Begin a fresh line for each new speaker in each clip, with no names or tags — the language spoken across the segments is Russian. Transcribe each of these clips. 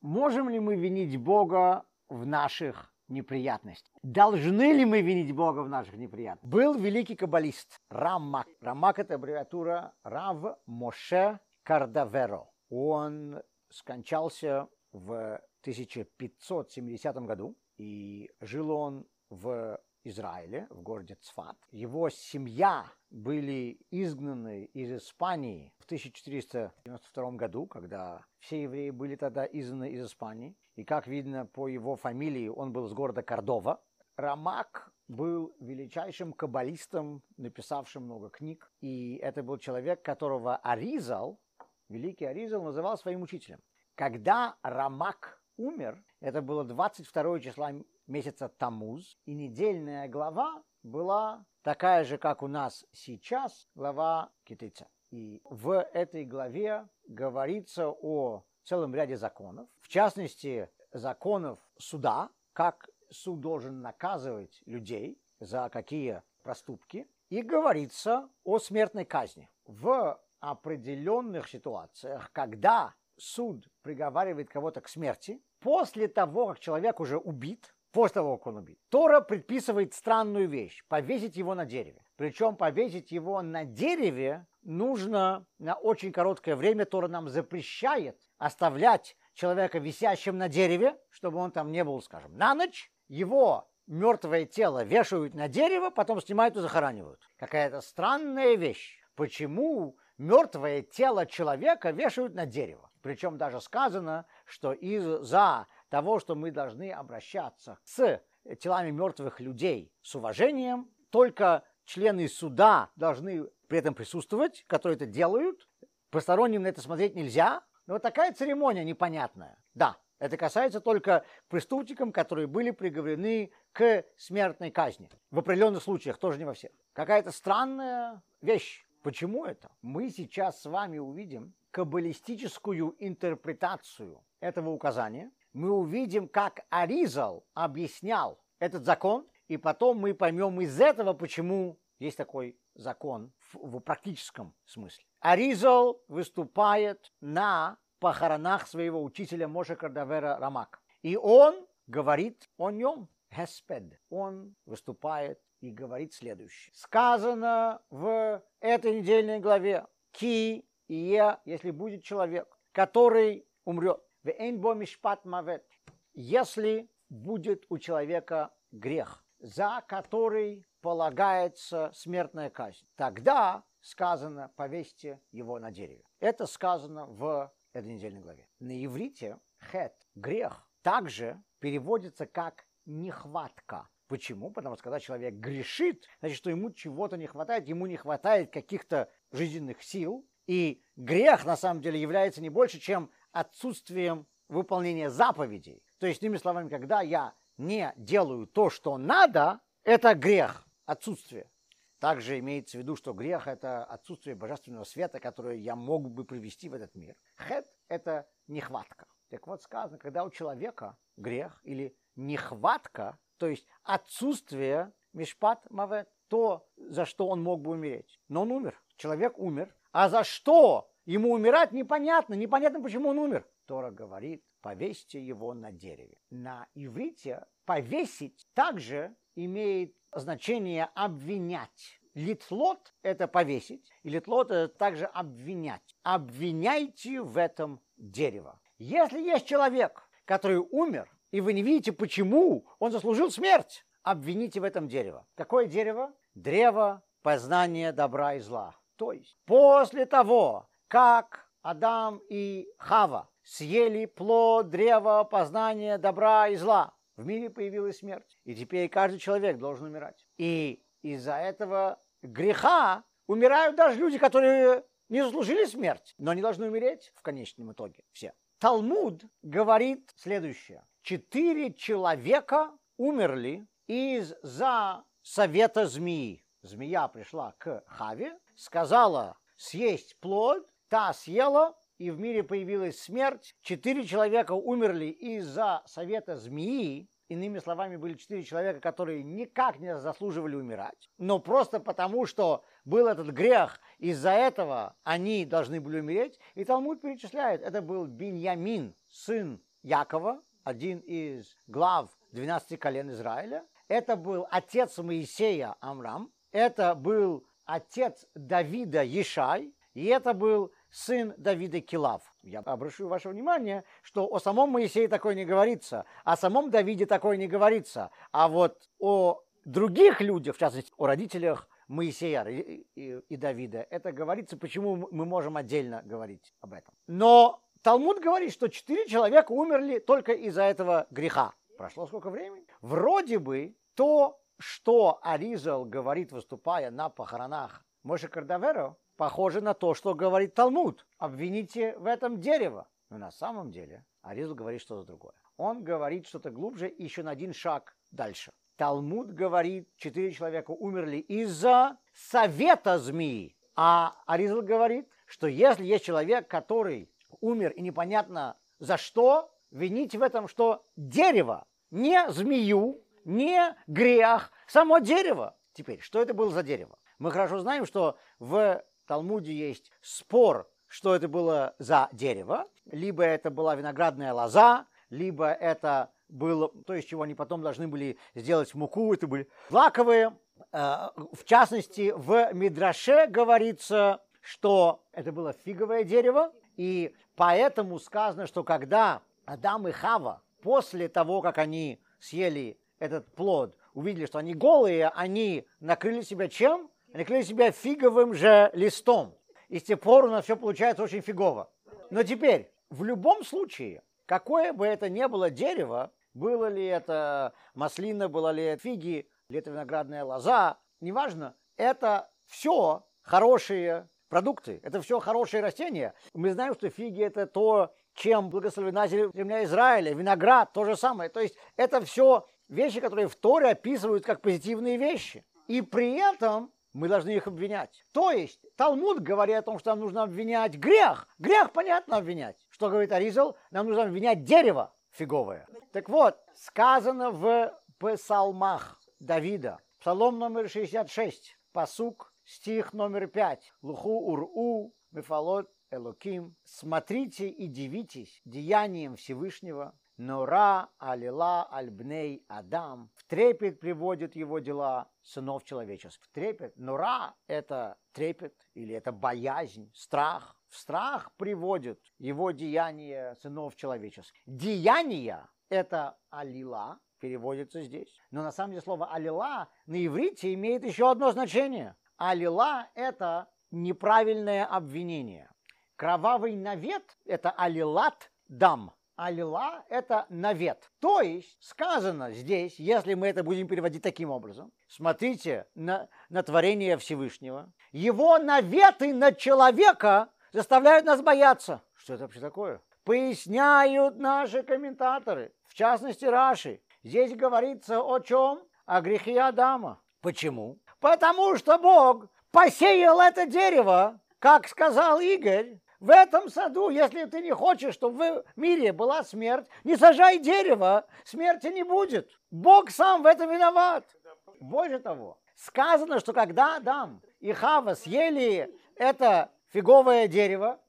можем ли мы винить Бога в наших неприятностях? Должны ли мы винить Бога в наших неприятностях? Был великий каббалист Рамак. Рамак – это аббревиатура Рав Моше Кардаверо. Он скончался в 1570 году, и жил он в Израиле, в городе Цфат. Его семья были изгнаны из Испании в 1492 году, когда все евреи были тогда изгнаны из Испании. И как видно по его фамилии, он был из города Кордова. Рамак был величайшим каббалистом, написавшим много книг. И это был человек, которого Аризал, великий Аризал, называл своим учителем. Когда Рамак умер, это было 22 числа месяца Тамуз, и недельная глава была такая же, как у нас сейчас, глава китайца. И в этой главе говорится о целом ряде законов, в частности, законов суда, как суд должен наказывать людей за какие проступки, и говорится о смертной казни. В определенных ситуациях, когда суд приговаривает кого-то к смерти, после того, как человек уже убит, после того, как он убит. Тора предписывает странную вещь – повесить его на дереве. Причем повесить его на дереве нужно на очень короткое время. Тора нам запрещает оставлять человека висящим на дереве, чтобы он там не был, скажем, на ночь. Его мертвое тело вешают на дерево, потом снимают и захоранивают. Какая-то странная вещь. Почему мертвое тело человека вешают на дерево? Причем даже сказано, что из-за того, что мы должны обращаться с телами мертвых людей с уважением. Только члены суда должны при этом присутствовать, которые это делают. Посторонним на это смотреть нельзя. Но вот такая церемония непонятная. Да, это касается только преступникам, которые были приговорены к смертной казни. В определенных случаях, тоже не во всех. Какая-то странная вещь. Почему это? Мы сейчас с вами увидим каббалистическую интерпретацию этого указания, мы увидим, как Аризал объяснял этот закон, и потом мы поймем из этого, почему есть такой закон в, в практическом смысле. Аризал выступает на похоронах своего учителя Моша Кардавера Рамак. И он говорит о нем, Хеспед. Он выступает и говорит следующее. Сказано в этой недельной главе, Ки и я, если будет человек, который умрет, если будет у человека грех, за который полагается смертная казнь, тогда сказано повесьте его на дереве. Это сказано в этой недельной главе. На иврите хет, грех, также переводится как нехватка. Почему? Потому что когда человек грешит, значит, что ему чего-то не хватает, ему не хватает каких-то жизненных сил. И грех на самом деле является не больше, чем отсутствием выполнения заповедей. То есть, иными словами, когда я не делаю то, что надо, это грех, отсутствие. Также имеется в виду, что грех – это отсутствие божественного света, которое я мог бы привести в этот мир. Хет – это нехватка. Так вот сказано, когда у человека грех или нехватка, то есть отсутствие мишпат мавет, то, за что он мог бы умереть. Но он умер. Человек умер. А за что Ему умирать непонятно, непонятно, почему он умер. Тора говорит, повесьте его на дереве. На иврите повесить также имеет значение обвинять. Литлот – это повесить, и литлот – это также обвинять. Обвиняйте в этом дерево. Если есть человек, который умер, и вы не видите, почему он заслужил смерть, обвините в этом дерево. Какое дерево? Древо познания добра и зла. То есть после того, как Адам и Хава съели плод древа познания добра и зла. В мире появилась смерть. И теперь каждый человек должен умирать. И из-за этого греха умирают даже люди, которые не заслужили смерть, но не должны умереть в конечном итоге все. Талмуд говорит следующее. Четыре человека умерли из-за совета змеи. Змея пришла к Хаве, сказала съесть плод, та съела, и в мире появилась смерть. Четыре человека умерли из-за совета змеи. Иными словами, были четыре человека, которые никак не заслуживали умирать. Но просто потому, что был этот грех, из-за этого они должны были умереть. И Талмуд перечисляет, это был Беньямин, сын Якова, один из глав 12 колен Израиля. Это был отец Моисея Амрам. Это был отец Давида Ешай. И это был сын Давида Килав. Я обращу ваше внимание, что о самом Моисее такое не говорится, о самом Давиде такое не говорится, а вот о других людях, в частности, о родителях Моисея и, Давида, это говорится, почему мы можем отдельно говорить об этом. Но Талмуд говорит, что четыре человека умерли только из-за этого греха. Прошло сколько времени? Вроде бы то, что Аризал говорит, выступая на похоронах Моше Кардаверо, похоже на то, что говорит Талмуд. Обвините в этом дерево. Но на самом деле Аризал говорит что-то другое. Он говорит что-то глубже еще на один шаг дальше. Талмуд говорит, четыре человека умерли из-за совета змеи. А Аризал говорит, что если есть человек, который умер и непонятно за что, винить в этом, что дерево, не змею, не грех, само дерево. Теперь, что это было за дерево? Мы хорошо знаем, что в Талмуде есть спор, что это было за дерево. Либо это была виноградная лоза, либо это было то, из чего они потом должны были сделать муку. Это были лаковые. Э, в частности, в Мидраше говорится, что это было фиговое дерево. И поэтому сказано, что когда Адам и Хава после того, как они съели этот плод, увидели, что они голые, они накрыли себя чем? Накрыли себя фиговым же листом. И с тех пор у нас все получается очень фигово. Но теперь, в любом случае, какое бы это ни было дерево, было ли это маслина, было ли это фиги, или это виноградная лоза, неважно, это все хорошие продукты, это все хорошие растения. Мы знаем, что фиги это то, чем благословена земля Израиля, виноград то же самое. То есть это все вещи, которые в Торе описывают как позитивные вещи. И при этом мы должны их обвинять. То есть Талмуд говорит о том, что нам нужно обвинять грех. Грех понятно обвинять. Что говорит Аризал? Нам нужно обвинять дерево фиговое. Так вот, сказано в псалмах Давида, псалом номер 66, посук, стих номер 5, луху ур-у, мефалот элоким, смотрите и дивитесь деянием Всевышнего, Нора, Алила, Альбней, Адам. В трепет приводит его дела сынов человеческих. Трепет. Нора – это трепет или это боязнь, страх. В страх приводит его деяния сынов человеческих. Деяния – это Алила, переводится здесь. Но на самом деле слово Алила на иврите имеет еще одно значение. Алила – это неправильное обвинение. Кровавый навет – это алилат дам – алила – это навет. То есть сказано здесь, если мы это будем переводить таким образом, смотрите на, на творение Всевышнего, его наветы на человека заставляют нас бояться. Что это вообще такое? Поясняют наши комментаторы, в частности Раши. Здесь говорится о чем? О грехе Адама. Почему? Потому что Бог посеял это дерево, как сказал Игорь, в этом саду, если ты не хочешь, чтобы в мире была смерть, не сажай дерево, смерти не будет. Бог сам в этом виноват. Более того, сказано, что когда Адам и Хава съели это фиговое дерево,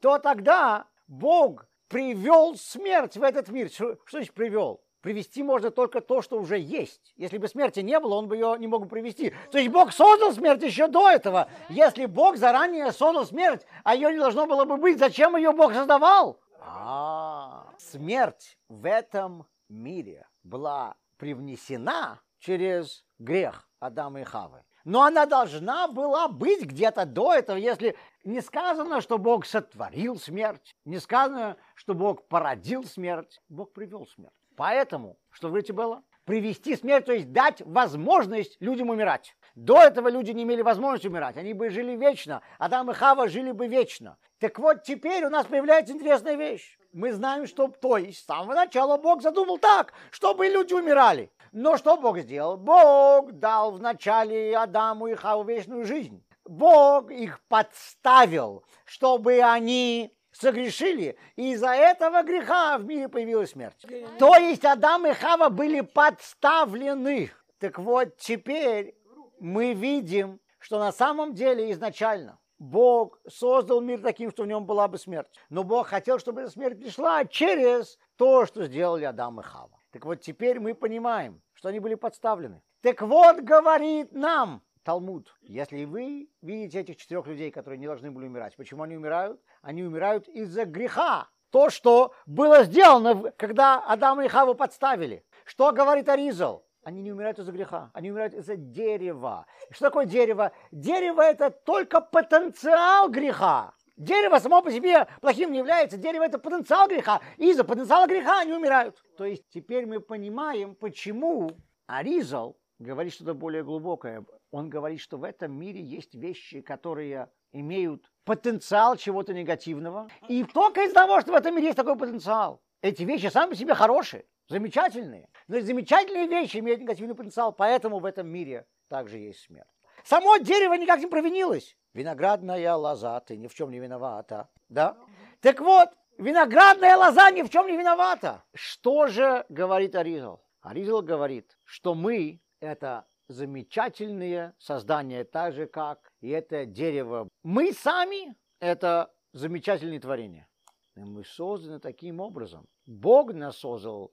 то тогда Бог привел смерть в этот мир. Что, что значит привел? Привести можно только то, что уже есть. Если бы смерти не было, он бы ее не мог бы привести. То есть Бог создал смерть еще до этого. Если Бог заранее создал смерть, а ее не должно было бы быть, зачем ее Бог создавал? А, смерть в этом мире была привнесена через грех Адама и Хавы. Но она должна была быть где-то до этого, если не сказано, что Бог сотворил смерть, не сказано, что Бог породил смерть, Бог привел смерть. Поэтому, что говорите было? Привести смерть, то есть дать возможность людям умирать. До этого люди не имели возможности умирать, они бы жили вечно, Адам и Хава жили бы вечно. Так вот, теперь у нас появляется интересная вещь. Мы знаем, что, то есть, с самого начала Бог задумал так, чтобы люди умирали. Но что Бог сделал? Бог дал вначале Адаму и Хаву вечную жизнь. Бог их подставил, чтобы они согрешили, и из-за этого греха в мире появилась смерть. То есть Адам и Хава были подставлены. Так вот, теперь мы видим, что на самом деле изначально Бог создал мир таким, что в нем была бы смерть. Но Бог хотел, чтобы эта смерть пришла через то, что сделали Адам и Хава. Так вот, теперь мы понимаем, что они были подставлены. Так вот, говорит нам Талмуд, если вы видите этих четырех людей, которые не должны были умирать, почему они умирают? Они умирают из-за греха. То, что было сделано, когда Адама и Хаву подставили. Что говорит Аризал? Они не умирают из-за греха, они умирают из-за дерева. Что такое дерево? Дерево это только потенциал греха. Дерево само по себе плохим не является. Дерево это потенциал греха. Из-за потенциала греха они умирают. То есть теперь мы понимаем, почему Аризал говорит что-то более глубокое. Он говорит, что в этом мире есть вещи, которые имеют потенциал чего-то негативного. И только из-за того, что в этом мире есть такой потенциал. Эти вещи сами по себе хорошие, замечательные. Но замечательные вещи имеют негативный потенциал, поэтому в этом мире также есть смерть. Само дерево никак не провинилось. Виноградная лоза, ты ни в чем не виновата. Да? Так вот, виноградная лоза ни в чем не виновата. Что же говорит Аризал? Аризал говорит, что мы – это замечательные создания, так же, как и это дерево. Мы сами – это замечательные творения. И мы созданы таким образом. Бог нас создал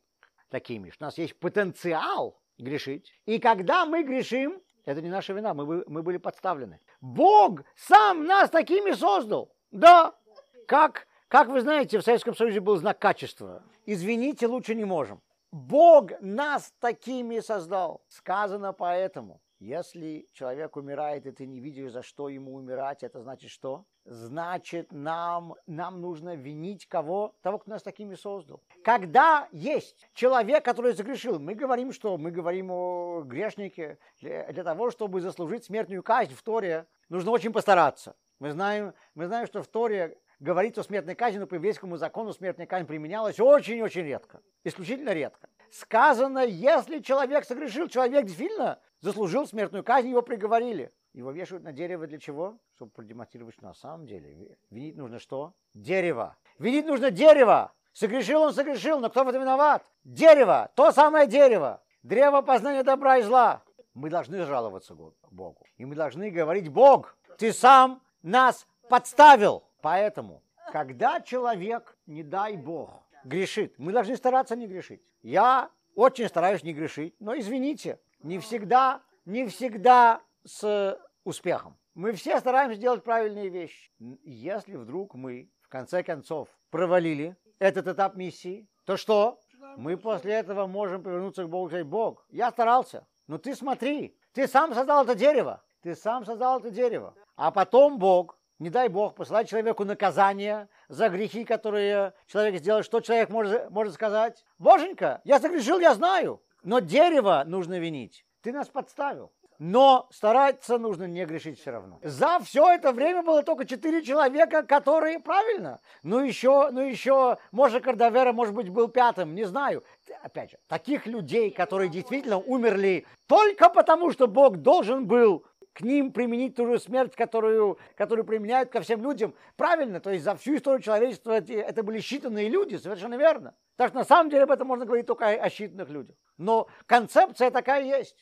такими, что у нас есть потенциал грешить. И когда мы грешим, это не наша вина, мы, мы были подставлены. Бог сам нас такими создал. Да, как, как вы знаете, в Советском Союзе был знак качества. Извините, лучше не можем. Бог нас такими создал. Сказано поэтому. Если человек умирает, и ты не видишь, за что ему умирать, это значит что? Значит, нам, нам нужно винить кого? Того, кто нас такими создал. Когда есть человек, который загрешил, мы говорим, что мы говорим о грешнике, для, того, чтобы заслужить смертную казнь в Торе, нужно очень постараться. Мы знаем, мы знаем, что в Торе говорится о смертной казни, но по еврейскому закону смертная казнь применялась очень-очень редко, исключительно редко. Сказано, если человек согрешил, человек действительно заслужил смертную казнь, его приговорили. Его вешают на дерево для чего? Чтобы продемонстрировать, что на самом деле винить нужно что? Дерево. Винить нужно дерево. Согрешил он, согрешил, но кто в этом виноват? Дерево, то самое дерево. Древо познания добра и зла. Мы должны жаловаться Богу. И мы должны говорить, Бог, ты сам нас подставил. Поэтому, когда человек, не дай Бог, грешит, мы должны стараться не грешить. Я очень стараюсь не грешить, но извините, не всегда, не всегда с успехом. Мы все стараемся делать правильные вещи. Если вдруг мы, в конце концов, провалили этот этап миссии, то что? Мы после этого можем повернуться к Богу и сказать, Бог, я старался, но ты смотри, ты сам создал это дерево, ты сам создал это дерево. А потом Бог не дай Бог, посылать человеку наказание за грехи, которые человек сделал. Что человек может, может сказать? Боженька, я согрешил, я знаю, но дерево нужно винить. Ты нас подставил. Но стараться нужно не грешить все равно. За все это время было только четыре человека, которые правильно. Ну еще, ну еще, может, Кардавера, может быть, был пятым, не знаю. Опять же, таких людей, которые действительно умерли только потому, что Бог должен был к ним применить ту же смерть, которую, которую применяют ко всем людям. Правильно, то есть за всю историю человечества эти, это были считанные люди, совершенно верно. Так что на самом деле об этом можно говорить только о, о считанных людях. Но концепция такая есть.